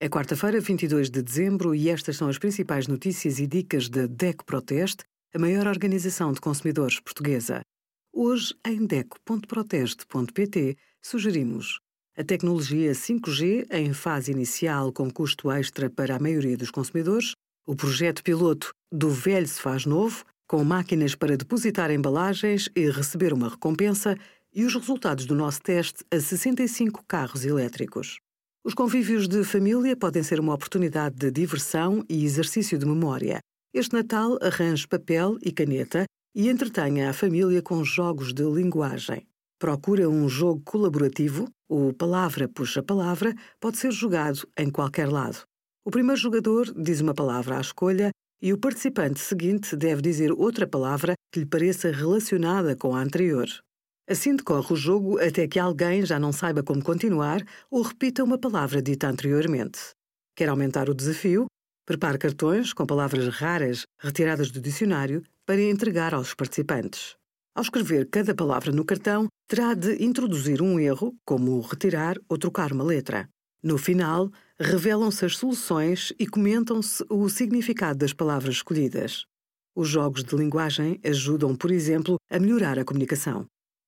É quarta-feira, 22 de dezembro, e estas são as principais notícias e dicas da DECO Proteste, a maior organização de consumidores portuguesa. Hoje, em DECO.proteste.pt, sugerimos a tecnologia 5G em fase inicial com custo extra para a maioria dos consumidores, o projeto piloto do Velho se faz novo, com máquinas para depositar embalagens e receber uma recompensa, e os resultados do nosso teste a 65 carros elétricos. Os convívios de família podem ser uma oportunidade de diversão e exercício de memória. Este Natal arranje papel e caneta e entretenha a família com jogos de linguagem. Procura um jogo colaborativo, o Palavra Puxa Palavra, pode ser jogado em qualquer lado. O primeiro jogador diz uma palavra à escolha e o participante seguinte deve dizer outra palavra que lhe pareça relacionada com a anterior. Assim decorre o jogo até que alguém já não saiba como continuar ou repita uma palavra dita anteriormente. Quer aumentar o desafio? Prepare cartões com palavras raras retiradas do dicionário para entregar aos participantes. Ao escrever cada palavra no cartão, terá de introduzir um erro, como retirar ou trocar uma letra. No final, revelam-se as soluções e comentam-se o significado das palavras escolhidas. Os jogos de linguagem ajudam, por exemplo, a melhorar a comunicação.